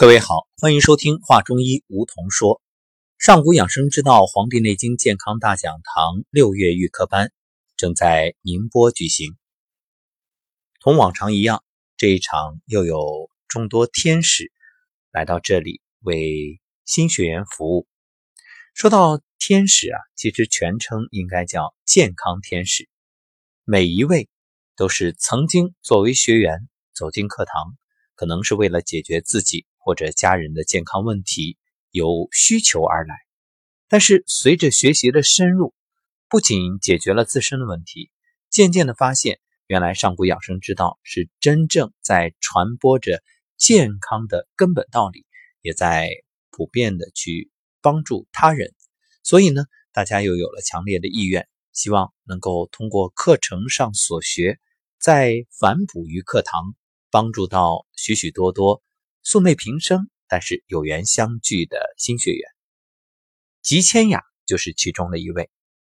各位好，欢迎收听《话中医》，梧桐说。上古养生之道《黄帝内经健康大讲堂》六月预科班正在宁波举行。同往常一样，这一场又有众多天使来到这里为新学员服务。说到天使啊，其实全称应该叫健康天使。每一位都是曾经作为学员走进课堂，可能是为了解决自己。或者家人的健康问题有需求而来，但是随着学习的深入，不仅解决了自身的问题，渐渐的发现，原来上古养生之道是真正在传播着健康的根本道理，也在普遍的去帮助他人。所以呢，大家又有了强烈的意愿，希望能够通过课程上所学，再反哺于课堂，帮助到许许多多。素昧平生，但是有缘相聚的新学员，吉千雅就是其中的一位。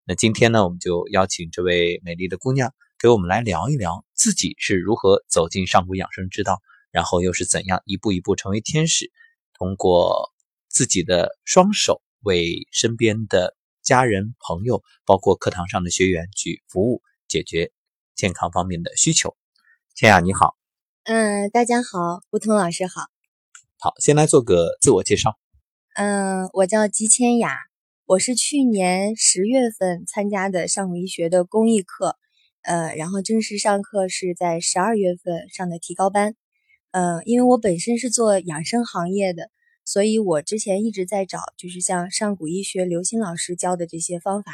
那今天呢，我们就邀请这位美丽的姑娘，给我们来聊一聊自己是如何走进上古养生之道，然后又是怎样一步一步成为天使，通过自己的双手为身边的家人、朋友，包括课堂上的学员去服务，解决健康方面的需求。千雅，你好。嗯，大家好，吴桐老师好。好，先来做个自我介绍。嗯，我叫吉千雅，我是去年十月份参加的上古医学的公益课，呃，然后正式上课是在十二月份上的提高班。嗯，因为我本身是做养生行业的，所以我之前一直在找，就是像上古医学刘鑫老师教的这些方法。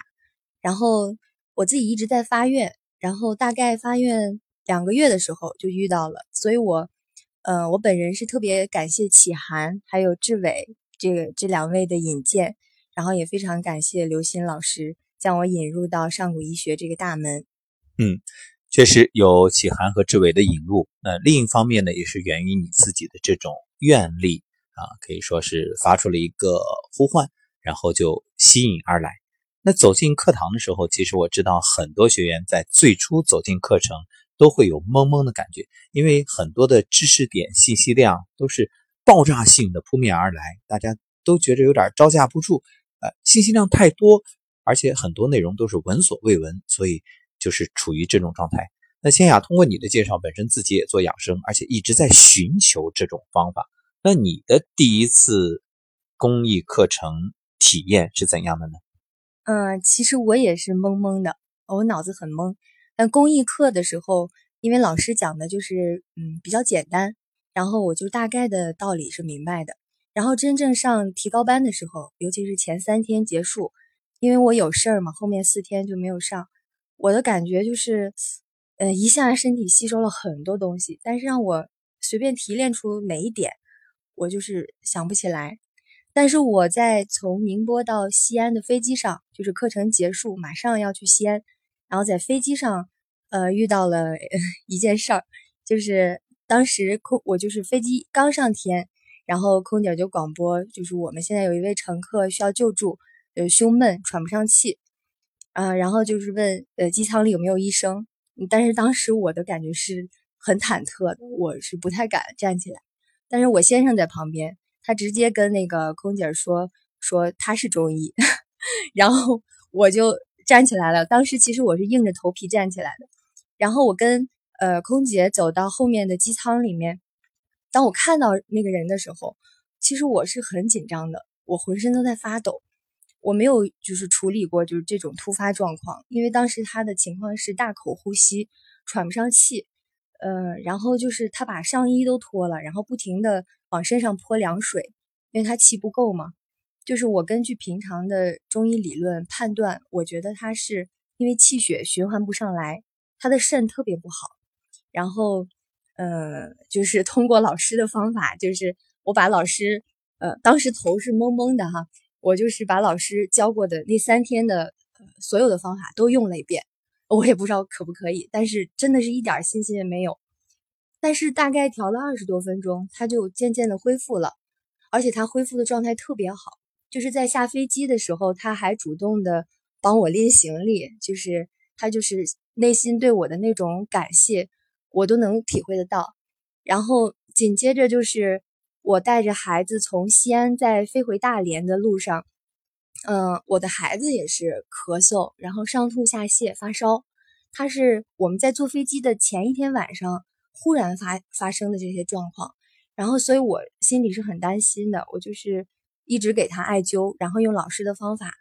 然后我自己一直在发愿，然后大概发愿两个月的时候就遇到了，所以我。嗯，我本人是特别感谢启涵还有志伟这个这两位的引荐，然后也非常感谢刘鑫老师将我引入到上古医学这个大门。嗯，确实有启涵和志伟的引入。那另一方面呢，也是源于你自己的这种愿力啊，可以说是发出了一个呼唤，然后就吸引而来。那走进课堂的时候，其实我知道很多学员在最初走进课程。都会有懵懵的感觉，因为很多的知识点、信息量都是爆炸性的扑面而来，大家都觉着有点招架不住。呃，信息量太多，而且很多内容都是闻所未闻，所以就是处于这种状态。那千雅通过你的介绍，本身自己也做养生，而且一直在寻求这种方法。那你的第一次公益课程体验是怎样的呢？嗯，其实我也是懵懵的，我脑子很懵。但公益课的时候，因为老师讲的就是嗯比较简单，然后我就大概的道理是明白的。然后真正上提高班的时候，尤其是前三天结束，因为我有事儿嘛，后面四天就没有上。我的感觉就是，呃，一下身体吸收了很多东西，但是让我随便提炼出哪一点，我就是想不起来。但是我在从宁波到西安的飞机上，就是课程结束，马上要去西安。然后在飞机上，呃，遇到了 一件事儿，就是当时空我就是飞机刚上天，然后空姐就广播，就是我们现在有一位乘客需要救助，呃，胸闷喘不上气，啊，然后就是问呃机舱里有没有医生，但是当时我的感觉是很忐忑的，我是不太敢站起来，但是我先生在旁边，他直接跟那个空姐说说他是中医，然后我就。站起来了，当时其实我是硬着头皮站起来的，然后我跟呃空姐走到后面的机舱里面，当我看到那个人的时候，其实我是很紧张的，我浑身都在发抖，我没有就是处理过就是这种突发状况，因为当时他的情况是大口呼吸，喘不上气，呃，然后就是他把上衣都脱了，然后不停的往身上泼凉水，因为他气不够嘛。就是我根据平常的中医理论判断，我觉得他是因为气血循环不上来，他的肾特别不好。然后，呃，就是通过老师的方法，就是我把老师，呃，当时头是懵懵的哈，我就是把老师教过的那三天的所有的方法都用了一遍，我也不知道可不可以，但是真的是一点信心也没有。但是大概调了二十多分钟，他就渐渐的恢复了，而且他恢复的状态特别好。就是在下飞机的时候，他还主动的帮我拎行李，就是他就是内心对我的那种感谢，我都能体会得到。然后紧接着就是我带着孩子从西安在飞回大连的路上，嗯，我的孩子也是咳嗽，然后上吐下泻、发烧。他是我们在坐飞机的前一天晚上忽然发发生的这些状况，然后所以我心里是很担心的。我就是一直给他艾灸，然后用老师的方法，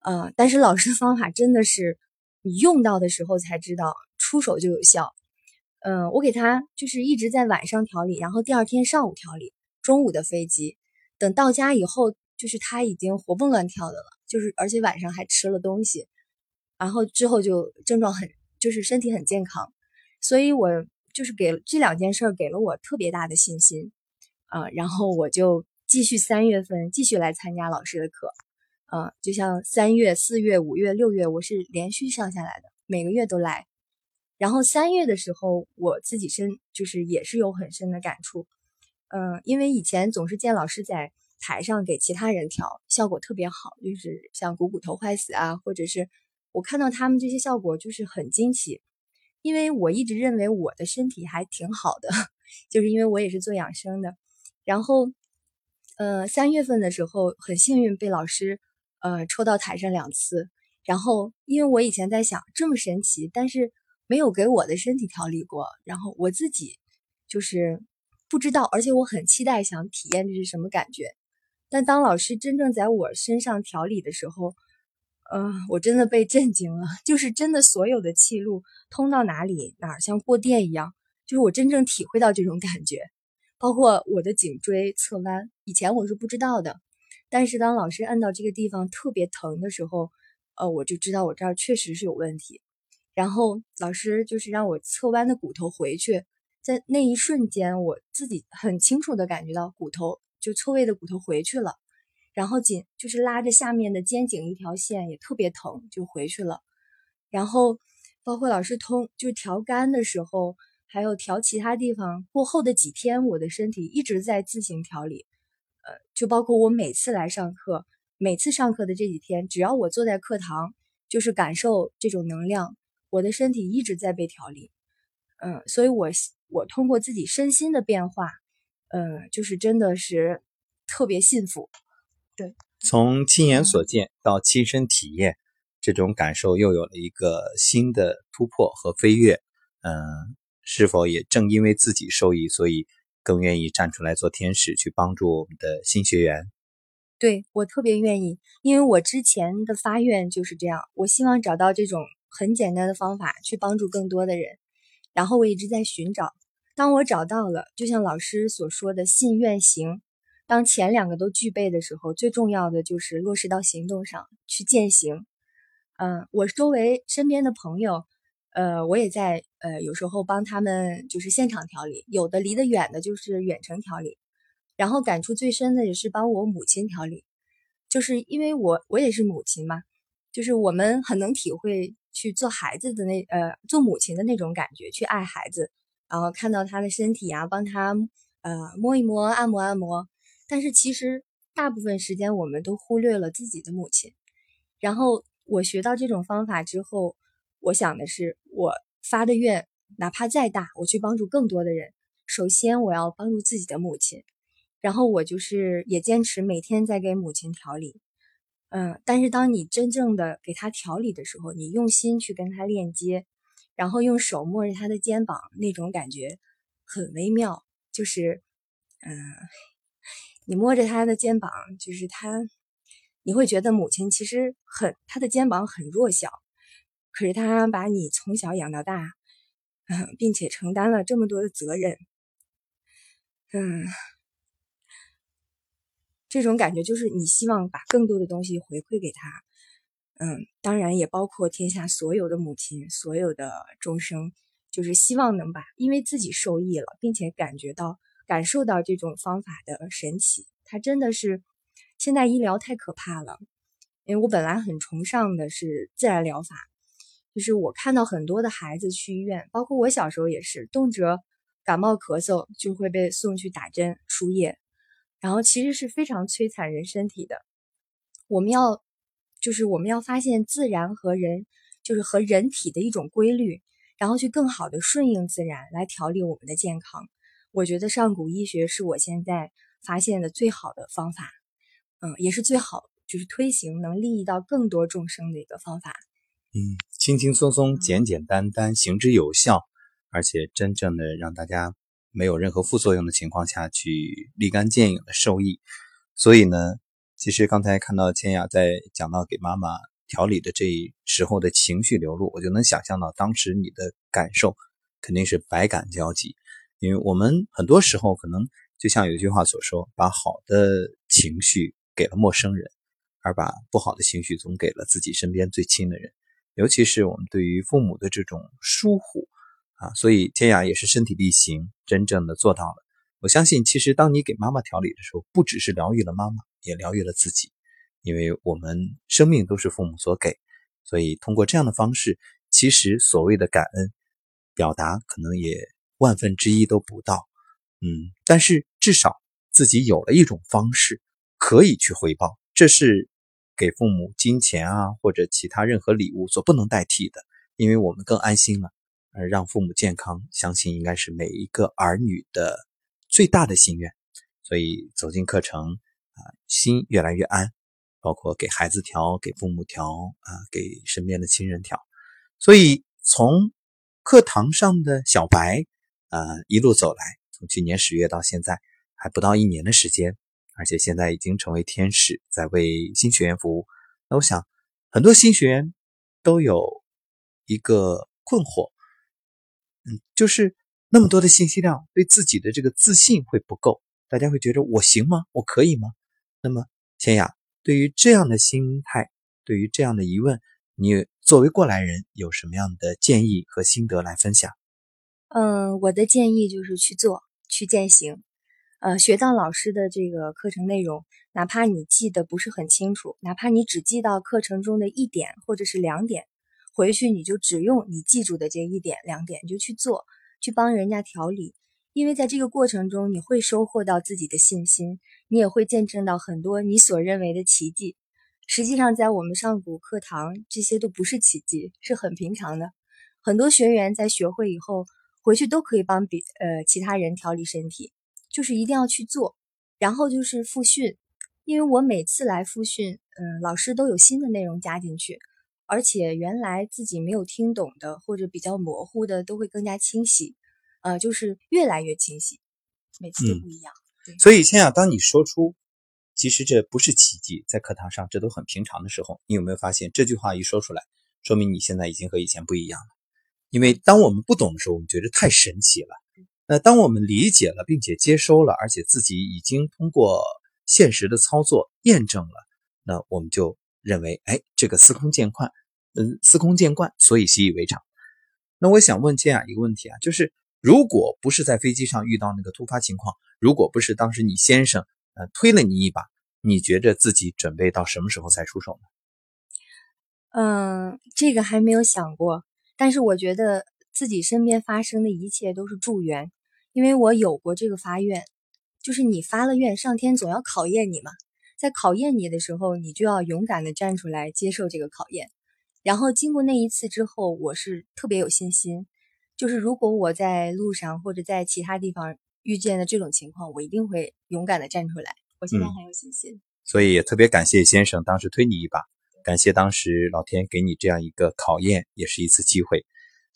呃，但是老师的方法真的是你用到的时候才知道出手就有效。嗯，我给他就是一直在晚上调理，然后第二天上午调理，中午的飞机，等到家以后，就是他已经活蹦乱跳的了，就是而且晚上还吃了东西，然后之后就症状很。就是身体很健康，所以我就是给这两件事给了我特别大的信心，啊，然后我就继续三月份继续来参加老师的课，嗯，就像三月、四月、五月、六月，我是连续上下来的，每个月都来。然后三月的时候，我自己深就是也是有很深的感触，嗯，因为以前总是见老师在台上给其他人调，效果特别好，就是像股骨头坏死啊，或者是。我看到他们这些效果就是很惊奇，因为我一直认为我的身体还挺好的，就是因为我也是做养生的。然后，呃，三月份的时候很幸运被老师呃抽到台上两次。然后，因为我以前在想这么神奇，但是没有给我的身体调理过，然后我自己就是不知道，而且我很期待想体验这是什么感觉。但当老师真正在我身上调理的时候，嗯，我真的被震惊了，就是真的所有的气路通到哪里哪儿像过电一样，就是我真正体会到这种感觉，包括我的颈椎侧弯，以前我是不知道的，但是当老师按到这个地方特别疼的时候，呃，我就知道我这儿确实是有问题，然后老师就是让我侧弯的骨头回去，在那一瞬间，我自己很清楚的感觉到骨头就错位的骨头回去了。然后紧就是拉着下面的肩颈一条线也特别疼，就回去了。然后包括老师通就调肝的时候，还有调其他地方过后的几天，我的身体一直在自行调理。呃，就包括我每次来上课，每次上课的这几天，只要我坐在课堂，就是感受这种能量，我的身体一直在被调理。嗯，所以我我通过自己身心的变化，嗯，就是真的是特别幸福。对，从亲眼所见到亲身体验，这种感受又有了一个新的突破和飞跃。嗯，是否也正因为自己受益，所以更愿意站出来做天使，去帮助我们的新学员？对我特别愿意，因为我之前的发愿就是这样，我希望找到这种很简单的方法去帮助更多的人。然后我一直在寻找，当我找到了，就像老师所说的“信愿行”。当前两个都具备的时候，最重要的就是落实到行动上去践行。嗯，我周围身边的朋友，呃，我也在呃，有时候帮他们就是现场调理，有的离得远的，就是远程调理。然后感触最深的也是帮我母亲调理，就是因为我我也是母亲嘛，就是我们很能体会去做孩子的那呃做母亲的那种感觉，去爱孩子，然后看到他的身体啊，帮他呃摸一摸，按摩按摩。但是其实大部分时间我们都忽略了自己的母亲。然后我学到这种方法之后，我想的是，我发的愿哪怕再大，我去帮助更多的人。首先我要帮助自己的母亲，然后我就是也坚持每天在给母亲调理。嗯，但是当你真正的给她调理的时候，你用心去跟她链接，然后用手摸着她的肩膀，那种感觉很微妙，就是嗯。你摸着他的肩膀，就是他，你会觉得母亲其实很，他的肩膀很弱小，可是他把你从小养到大，嗯，并且承担了这么多的责任，嗯，这种感觉就是你希望把更多的东西回馈给他，嗯，当然也包括天下所有的母亲，所有的众生，就是希望能把，因为自己受益了，并且感觉到。感受到这种方法的神奇，它真的是现代医疗太可怕了。因为我本来很崇尚的是自然疗法，就是我看到很多的孩子去医院，包括我小时候也是，动辄感冒咳嗽就会被送去打针输液，然后其实是非常摧残人身体的。我们要就是我们要发现自然和人，就是和人体的一种规律，然后去更好的顺应自然来调理我们的健康。我觉得上古医学是我现在发现的最好的方法，嗯，也是最好就是推行能利益到更多众生的一个方法。嗯，轻轻松松、简简单单、行之有效，而且真正的让大家没有任何副作用的情况下去立竿见影的受益。所以呢，其实刚才看到千雅在讲到给妈妈调理的这时候的情绪流露，我就能想象到当时你的感受肯定是百感交集。因为我们很多时候可能就像有一句话所说，把好的情绪给了陌生人，而把不好的情绪总给了自己身边最亲的人。尤其是我们对于父母的这种疏忽啊，所以天雅也是身体力行，真正的做到了。我相信，其实当你给妈妈调理的时候，不只是疗愈了妈妈，也疗愈了自己。因为我们生命都是父母所给，所以通过这样的方式，其实所谓的感恩表达可能也万分之一都不到。嗯，但是至少自己有了一种方式可以去回报，这是。给父母金钱啊，或者其他任何礼物所不能代替的，因为我们更安心了。而让父母健康，相信应该是每一个儿女的最大的心愿。所以走进课程啊，心越来越安，包括给孩子调、给父母调啊，给身边的亲人调。所以从课堂上的小白啊，一路走来，从去年十月到现在，还不到一年的时间。而且现在已经成为天使，在为新学员服务。那我想，很多新学员都有一个困惑，嗯，就是那么多的信息量，对自己的这个自信会不够。大家会觉得我行吗？我可以吗？那么，千雅，对于这样的心态，对于这样的疑问，你作为过来人，有什么样的建议和心得来分享？嗯，我的建议就是去做，去践行。呃，学到老师的这个课程内容，哪怕你记得不是很清楚，哪怕你只记到课程中的一点或者是两点，回去你就只用你记住的这一点两点就去做，去帮人家调理。因为在这个过程中，你会收获到自己的信心，你也会见证到很多你所认为的奇迹。实际上，在我们上古课堂，这些都不是奇迹，是很平常的。很多学员在学会以后，回去都可以帮别呃其他人调理身体。就是一定要去做，然后就是复训，因为我每次来复训，嗯，老师都有新的内容加进去，而且原来自己没有听懂的或者比较模糊的都会更加清晰，呃，就是越来越清晰，每次都不一样。所以千雅，当你说出其实这不是奇迹，在课堂上这都很平常的时候，你有没有发现这句话一说出来，说明你现在已经和以前不一样了？因为当我们不懂的时候，我们觉得太神奇了。那当我们理解了，并且接收了，而且自己已经通过现实的操作验证了，那我们就认为，哎，这个司空见惯，嗯，司空见惯，所以习以为常。那我想问千雅一个问题啊，就是如果不是在飞机上遇到那个突发情况，如果不是当时你先生呃推了你一把，你觉着自己准备到什么时候才出手呢？嗯，这个还没有想过，但是我觉得自己身边发生的一切都是助缘。因为我有过这个发愿，就是你发了愿，上天总要考验你嘛，在考验你的时候，你就要勇敢的站出来接受这个考验。然后经过那一次之后，我是特别有信心，就是如果我在路上或者在其他地方遇见的这种情况，我一定会勇敢的站出来。我现在很有信心，所以也特别感谢先生当时推你一把，感谢当时老天给你这样一个考验，也是一次机会。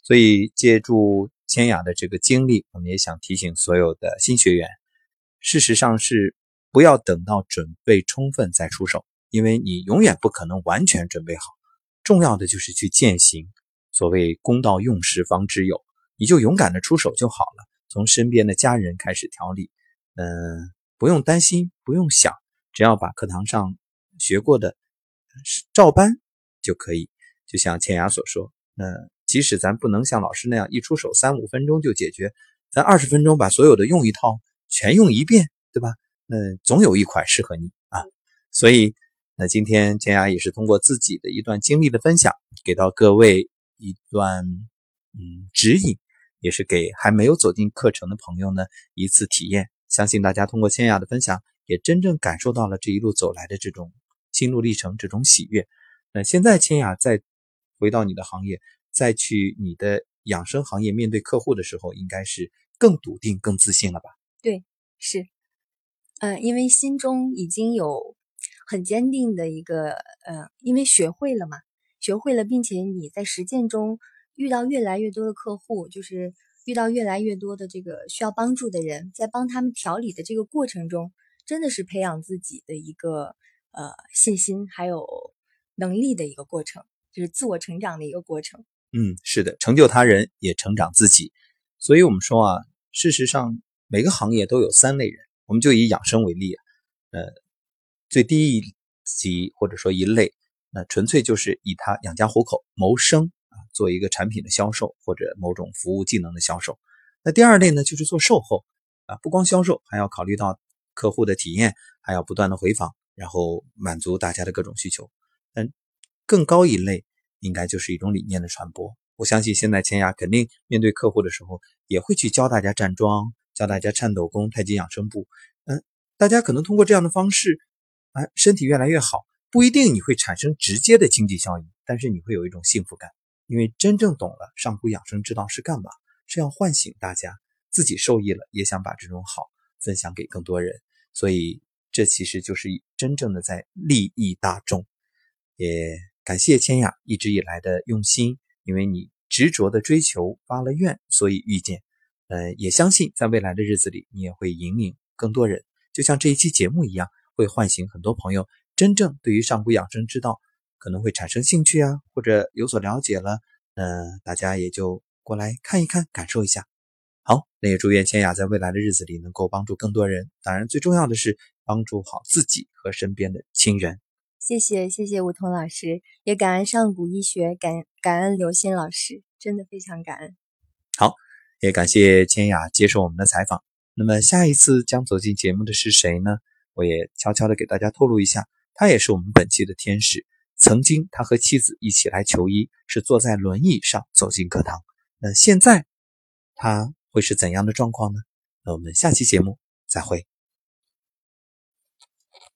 所以借助。千雅的这个经历，我们也想提醒所有的新学员，事实上是不要等到准备充分再出手，因为你永远不可能完全准备好。重要的就是去践行。所谓“公道用时方知有”，你就勇敢的出手就好了。从身边的家人开始调理，嗯，不用担心，不用想，只要把课堂上学过的照搬就可以。就像千雅所说，那。即使咱不能像老师那样一出手三五分钟就解决，咱二十分钟把所有的用一套全用一遍，对吧？嗯，总有一款适合你啊。所以，那今天千雅也是通过自己的一段经历的分享，给到各位一段嗯指引，也是给还没有走进课程的朋友呢一次体验。相信大家通过千雅的分享，也真正感受到了这一路走来的这种心路历程，这种喜悦。那现在千雅再回到你的行业。再去你的养生行业面对客户的时候，应该是更笃定、更自信了吧？对，是，嗯，因为心中已经有很坚定的一个，呃，因为学会了嘛，学会了，并且你在实践中遇到越来越多的客户，就是遇到越来越多的这个需要帮助的人，在帮他们调理的这个过程中，真的是培养自己的一个呃信心还有能力的一个过程，就是自我成长的一个过程。嗯，是的，成就他人也成长自己。所以，我们说啊，事实上每个行业都有三类人。我们就以养生为例，呃，最低一级或者说一类，那纯粹就是以他养家糊口、谋生啊，做一个产品的销售或者某种服务技能的销售。那第二类呢，就是做售后啊，不光销售，还要考虑到客户的体验，还要不断的回访，然后满足大家的各种需求。嗯，更高一类应该就是一种理念的传播。我相信现在千雅肯定面对客户的时候，也会去教大家站桩，教大家颤抖功、太极养生步。嗯，大家可能通过这样的方式，啊，身体越来越好。不一定你会产生直接的经济效益，但是你会有一种幸福感，因为真正懂了上古养生之道是干嘛，是要唤醒大家，自己受益了，也想把这种好分享给更多人。所以这其实就是真正的在利益大众。也感谢千雅一直以来的用心。因为你执着的追求发了愿，所以遇见，呃，也相信在未来的日子里，你也会引领更多人，就像这一期节目一样，会唤醒很多朋友，真正对于上古养生之道可能会产生兴趣啊，或者有所了解了，那大家也就过来看一看，感受一下。好，那也祝愿千雅在未来的日子里能够帮助更多人，当然最重要的是帮助好自己和身边的亲人。谢谢谢谢吴桐老师，也感恩上古医学，感感恩刘鑫老师，真的非常感恩。好，也感谢千雅接受我们的采访。那么下一次将走进节目的是谁呢？我也悄悄的给大家透露一下，他也是我们本期的天使。曾经他和妻子一起来求医，是坐在轮椅上走进课堂。那现在他会是怎样的状况呢？那我们下期节目再会。